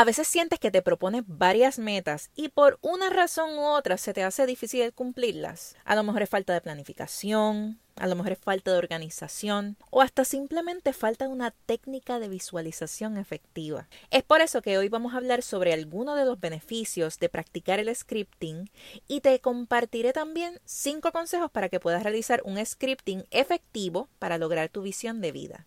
A veces sientes que te propones varias metas y por una razón u otra se te hace difícil cumplirlas. A lo mejor es falta de planificación, a lo mejor es falta de organización o hasta simplemente falta de una técnica de visualización efectiva. Es por eso que hoy vamos a hablar sobre algunos de los beneficios de practicar el scripting y te compartiré también cinco consejos para que puedas realizar un scripting efectivo para lograr tu visión de vida.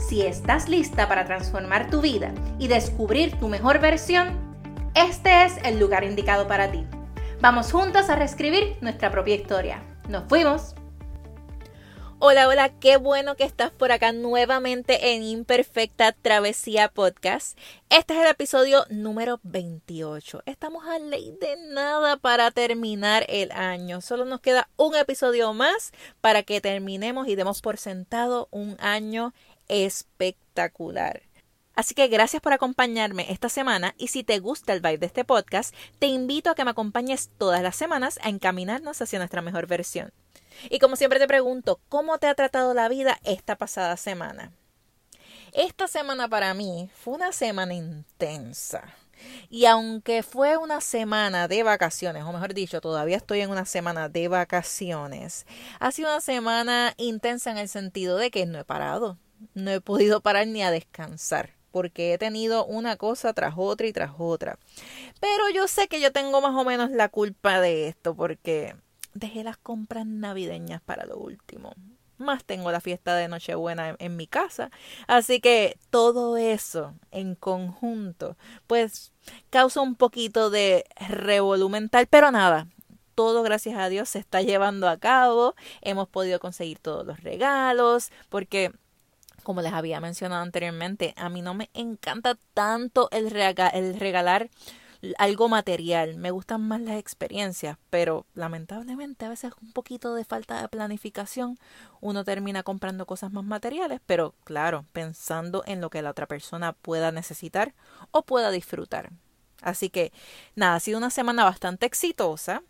Si estás lista para transformar tu vida y descubrir tu mejor versión, este es el lugar indicado para ti. Vamos juntos a reescribir nuestra propia historia. ¡Nos fuimos! Hola, hola, qué bueno que estás por acá nuevamente en Imperfecta Travesía Podcast. Este es el episodio número 28. Estamos a ley de nada para terminar el año. Solo nos queda un episodio más para que terminemos y demos por sentado un año espectacular. Así que gracias por acompañarme esta semana y si te gusta el vibe de este podcast, te invito a que me acompañes todas las semanas a encaminarnos hacia nuestra mejor versión. Y como siempre te pregunto, ¿cómo te ha tratado la vida esta pasada semana? Esta semana para mí fue una semana intensa. Y aunque fue una semana de vacaciones, o mejor dicho, todavía estoy en una semana de vacaciones, ha sido una semana intensa en el sentido de que no he parado no he podido parar ni a descansar porque he tenido una cosa tras otra y tras otra. Pero yo sé que yo tengo más o menos la culpa de esto porque dejé las compras navideñas para lo último. Más tengo la fiesta de Nochebuena en, mi casa. Así que todo eso en conjunto, pues causa un poquito de revolumental, pero nada, todo gracias a Dios se está llevando a cabo. Hemos podido conseguir todos los regalos porque como les había mencionado anteriormente, a mí no me encanta tanto el, regalar algo material. Me gustan más las experiencias, pero lamentablemente a veces un poquito de falta de planificación uno termina comprando cosas más materiales, pero claro, pensando en lo que la otra persona pueda necesitar o pueda disfrutar. Así que nada, ha sido una semana bastante exitosa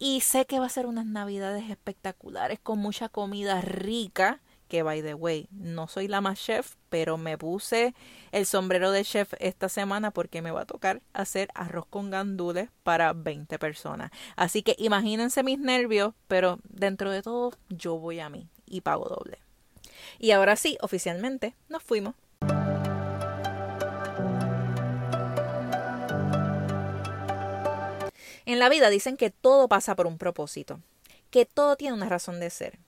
y sé que va a ser unas navidades espectaculares con mucha comida rica que by the way, no soy la más chef, pero me puse el sombrero de chef esta semana porque me va a tocar hacer arroz con gandules para 20 personas. Así que imagínense mis nervios, pero dentro de todo yo voy a mí y pago doble. Y ahora sí, oficialmente nos fuimos. En la vida dicen que todo pasa por un propósito, que todo tiene una razón de ser.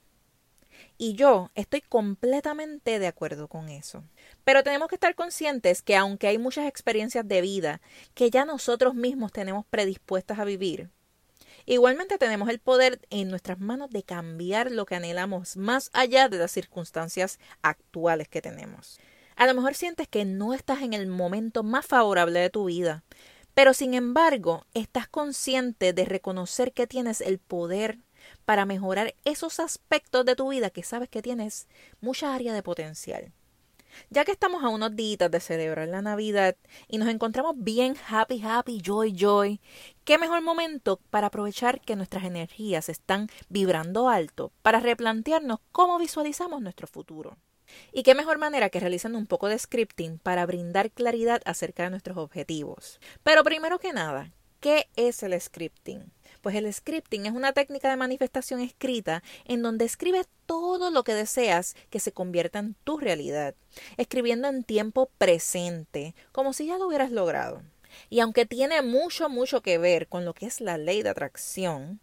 Y yo estoy completamente de acuerdo con eso. Pero tenemos que estar conscientes que aunque hay muchas experiencias de vida que ya nosotros mismos tenemos predispuestas a vivir, igualmente tenemos el poder en nuestras manos de cambiar lo que anhelamos más allá de las circunstancias actuales que tenemos. A lo mejor sientes que no estás en el momento más favorable de tu vida, pero sin embargo estás consciente de reconocer que tienes el poder para mejorar esos aspectos de tu vida que sabes que tienes mucha área de potencial. Ya que estamos a unos días de celebrar la Navidad y nos encontramos bien happy, happy, joy, joy, qué mejor momento para aprovechar que nuestras energías están vibrando alto para replantearnos cómo visualizamos nuestro futuro. Y qué mejor manera que realizando un poco de scripting para brindar claridad acerca de nuestros objetivos. Pero primero que nada, ¿qué es el scripting? Pues el scripting es una técnica de manifestación escrita en donde escribes todo lo que deseas que se convierta en tu realidad, escribiendo en tiempo presente, como si ya lo hubieras logrado. Y aunque tiene mucho, mucho que ver con lo que es la ley de atracción,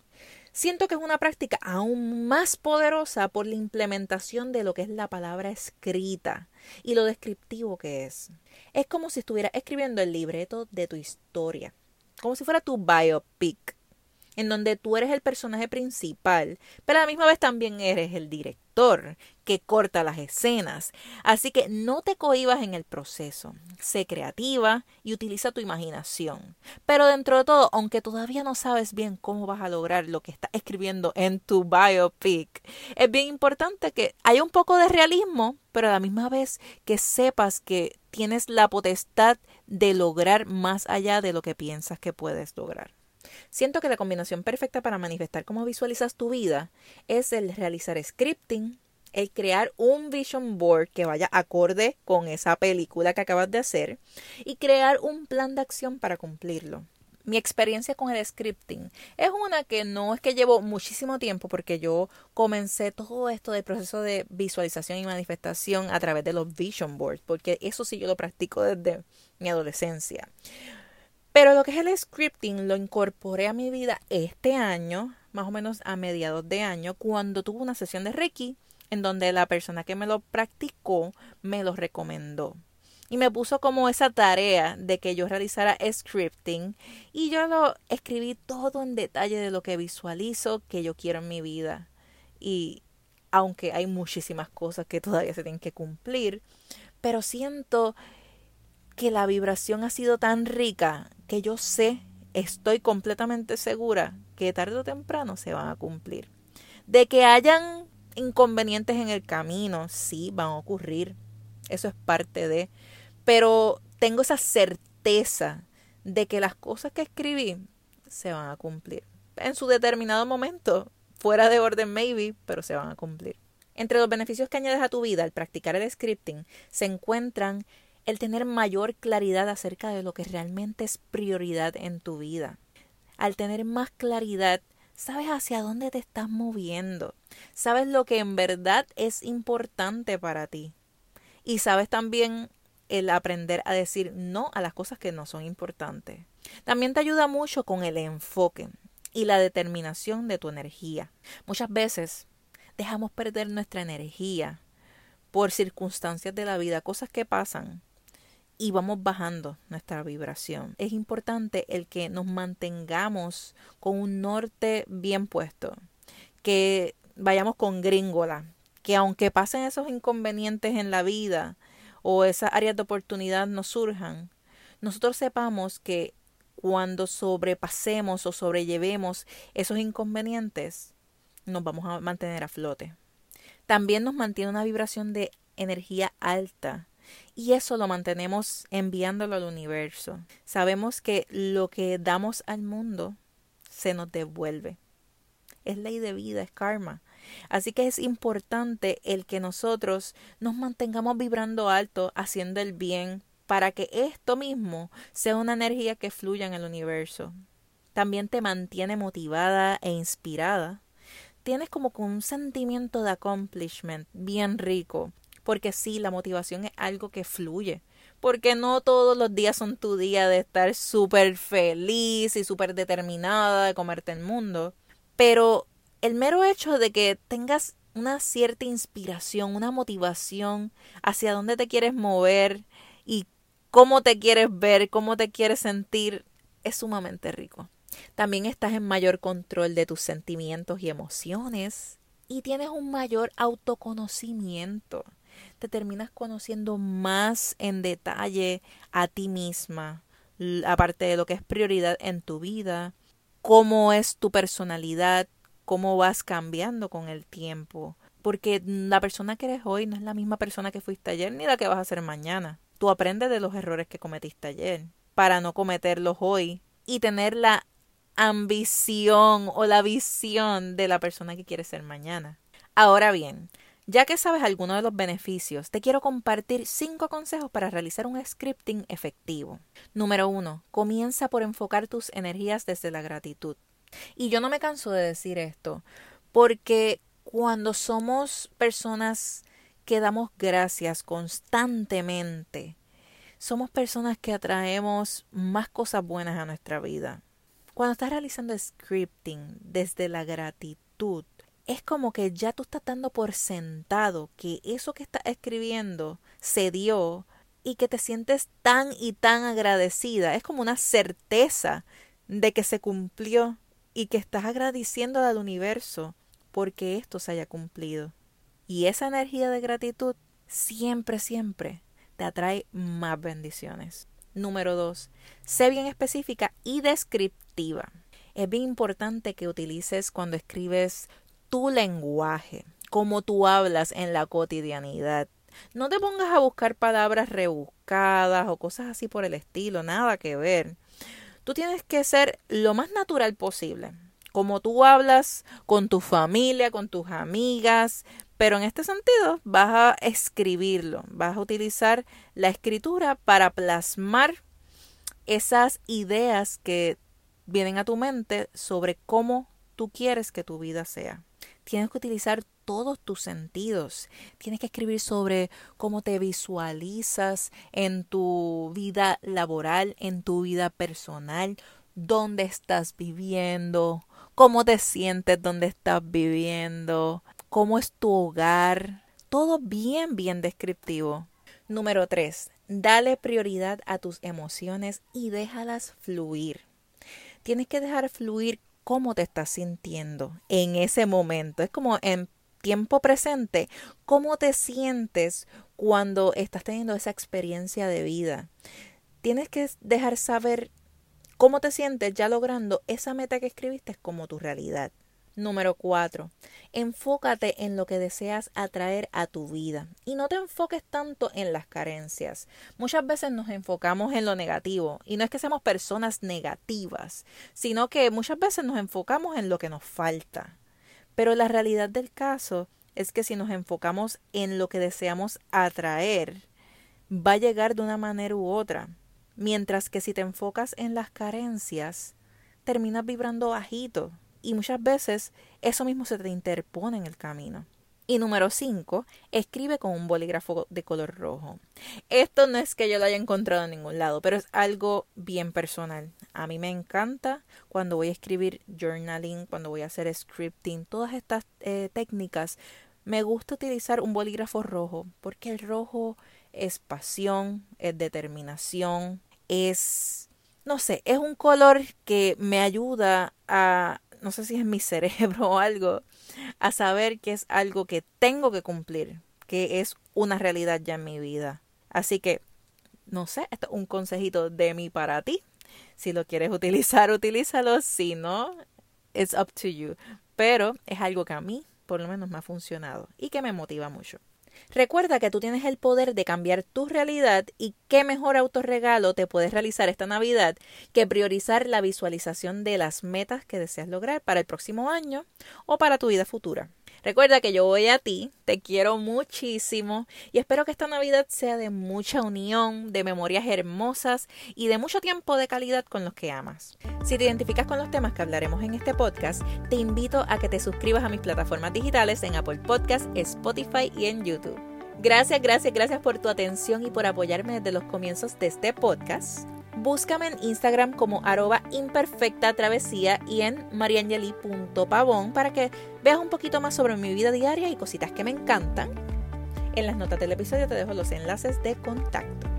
siento que es una práctica aún más poderosa por la implementación de lo que es la palabra escrita y lo descriptivo que es. Es como si estuvieras escribiendo el libreto de tu historia, como si fuera tu biopic en donde tú eres el personaje principal, pero a la misma vez también eres el director que corta las escenas. Así que no te cohibas en el proceso. Sé creativa y utiliza tu imaginación. Pero dentro de todo, aunque todavía no sabes bien cómo vas a lograr lo que estás escribiendo en tu biopic, es bien importante que haya un poco de realismo, pero a la misma vez que sepas que tienes la potestad de lograr más allá de lo que piensas que puedes lograr. Siento que la combinación perfecta para manifestar cómo visualizas tu vida es el realizar scripting, el crear un vision board que vaya acorde con esa película que acabas de hacer y crear un plan de acción para cumplirlo. Mi experiencia con el scripting es una que no es que llevo muchísimo tiempo porque yo comencé todo esto del proceso de visualización y manifestación a través de los vision boards, porque eso sí yo lo practico desde mi adolescencia. Pero lo que es el scripting lo incorporé a mi vida este año, más o menos a mediados de año, cuando tuve una sesión de Reiki en donde la persona que me lo practicó me lo recomendó. Y me puso como esa tarea de que yo realizara scripting y yo lo escribí todo en detalle de lo que visualizo que yo quiero en mi vida. Y aunque hay muchísimas cosas que todavía se tienen que cumplir, pero siento que la vibración ha sido tan rica que yo sé, estoy completamente segura que tarde o temprano se van a cumplir. De que hayan inconvenientes en el camino, sí, van a ocurrir. Eso es parte de. Pero tengo esa certeza de que las cosas que escribí se van a cumplir. En su determinado momento, fuera de orden maybe, pero se van a cumplir. Entre los beneficios que añades a tu vida al practicar el scripting se encuentran el tener mayor claridad acerca de lo que realmente es prioridad en tu vida. Al tener más claridad, sabes hacia dónde te estás moviendo, sabes lo que en verdad es importante para ti y sabes también el aprender a decir no a las cosas que no son importantes. También te ayuda mucho con el enfoque y la determinación de tu energía. Muchas veces dejamos perder nuestra energía por circunstancias de la vida, cosas que pasan y vamos bajando nuestra vibración. Es importante el que nos mantengamos con un norte bien puesto, que vayamos con gringola, que aunque pasen esos inconvenientes en la vida o esas áreas de oportunidad nos surjan, nosotros sepamos que cuando sobrepasemos o sobrellevemos esos inconvenientes, nos vamos a mantener a flote. También nos mantiene una vibración de energía alta, y eso lo mantenemos enviándolo al universo. Sabemos que lo que damos al mundo se nos devuelve. Es ley de vida, es karma. Así que es importante el que nosotros nos mantengamos vibrando alto, haciendo el bien, para que esto mismo sea una energía que fluya en el universo. También te mantiene motivada e inspirada. Tienes como un sentimiento de accomplishment bien rico porque sí, la motivación es algo que fluye, porque no todos los días son tu día de estar súper feliz y súper determinada de comerte el mundo, pero el mero hecho de que tengas una cierta inspiración, una motivación hacia dónde te quieres mover y cómo te quieres ver, cómo te quieres sentir, es sumamente rico. También estás en mayor control de tus sentimientos y emociones y tienes un mayor autoconocimiento te terminas conociendo más en detalle a ti misma, aparte de lo que es prioridad en tu vida, cómo es tu personalidad, cómo vas cambiando con el tiempo. Porque la persona que eres hoy no es la misma persona que fuiste ayer ni la que vas a ser mañana. Tú aprendes de los errores que cometiste ayer para no cometerlos hoy y tener la ambición o la visión de la persona que quieres ser mañana. Ahora bien, ya que sabes algunos de los beneficios, te quiero compartir cinco consejos para realizar un scripting efectivo. Número uno, comienza por enfocar tus energías desde la gratitud. Y yo no me canso de decir esto, porque cuando somos personas que damos gracias constantemente, somos personas que atraemos más cosas buenas a nuestra vida. Cuando estás realizando scripting desde la gratitud, es como que ya tú estás dando por sentado que eso que estás escribiendo se dio y que te sientes tan y tan agradecida. Es como una certeza de que se cumplió y que estás agradeciendo al universo porque esto se haya cumplido. Y esa energía de gratitud siempre, siempre te atrae más bendiciones. Número dos, sé bien específica y descriptiva. Es bien importante que utilices cuando escribes tu lenguaje, como tú hablas en la cotidianidad. No te pongas a buscar palabras rebuscadas o cosas así por el estilo, nada que ver. Tú tienes que ser lo más natural posible, como tú hablas con tu familia, con tus amigas, pero en este sentido vas a escribirlo, vas a utilizar la escritura para plasmar esas ideas que vienen a tu mente sobre cómo tú quieres que tu vida sea. Tienes que utilizar todos tus sentidos. Tienes que escribir sobre cómo te visualizas en tu vida laboral, en tu vida personal, dónde estás viviendo, cómo te sientes donde estás viviendo, cómo es tu hogar. Todo bien, bien descriptivo. Número 3. Dale prioridad a tus emociones y déjalas fluir. Tienes que dejar fluir cómo te estás sintiendo en ese momento. Es como en tiempo presente, cómo te sientes cuando estás teniendo esa experiencia de vida. Tienes que dejar saber cómo te sientes ya logrando esa meta que escribiste como tu realidad. Número 4. Enfócate en lo que deseas atraer a tu vida y no te enfoques tanto en las carencias. Muchas veces nos enfocamos en lo negativo y no es que seamos personas negativas, sino que muchas veces nos enfocamos en lo que nos falta. Pero la realidad del caso es que si nos enfocamos en lo que deseamos atraer, va a llegar de una manera u otra. Mientras que si te enfocas en las carencias, terminas vibrando bajito, y muchas veces eso mismo se te interpone en el camino. Y número 5, escribe con un bolígrafo de color rojo. Esto no es que yo lo haya encontrado en ningún lado, pero es algo bien personal. A mí me encanta cuando voy a escribir journaling, cuando voy a hacer scripting, todas estas eh, técnicas. Me gusta utilizar un bolígrafo rojo porque el rojo es pasión, es determinación, es, no sé, es un color que me ayuda a no sé si es mi cerebro o algo, a saber que es algo que tengo que cumplir, que es una realidad ya en mi vida. Así que, no sé, esto es un consejito de mí para ti. Si lo quieres utilizar, utilízalo. Si no, it's up to you. Pero es algo que a mí, por lo menos, me ha funcionado y que me motiva mucho. Recuerda que tú tienes el poder de cambiar tu realidad y qué mejor autorregalo te puedes realizar esta Navidad que priorizar la visualización de las metas que deseas lograr para el próximo año o para tu vida futura. Recuerda que yo voy a ti, te quiero muchísimo y espero que esta Navidad sea de mucha unión, de memorias hermosas y de mucho tiempo de calidad con los que amas. Si te identificas con los temas que hablaremos en este podcast, te invito a que te suscribas a mis plataformas digitales en Apple Podcast, Spotify y en YouTube. Gracias, gracias, gracias por tu atención y por apoyarme desde los comienzos de este podcast. Búscame en Instagram como arroba imperfecta travesía y en mariangeli.pavón para que veas un poquito más sobre mi vida diaria y cositas que me encantan. En las notas del episodio te dejo los enlaces de contacto.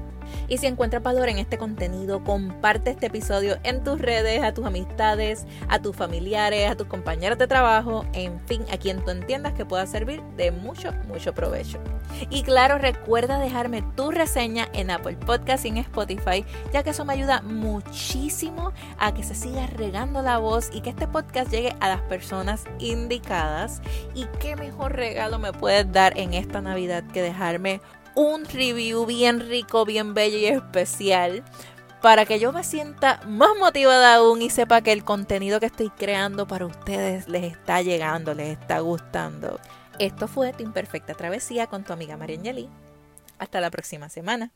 Y si encuentras valor en este contenido, comparte este episodio en tus redes, a tus amistades, a tus familiares, a tus compañeros de trabajo, en fin, a quien tú entiendas que pueda servir de mucho, mucho provecho. Y claro, recuerda dejarme tu reseña en Apple Podcast y en Spotify, ya que eso me ayuda muchísimo a que se siga regando la voz y que este podcast llegue a las personas indicadas. Y qué mejor regalo me puedes dar en esta Navidad que dejarme un review bien rico, bien bello y especial para que yo me sienta más motivada aún y sepa que el contenido que estoy creando para ustedes les está llegando, les está gustando. Esto fue Tu Imperfecta Travesía con tu amiga María Hasta la próxima semana.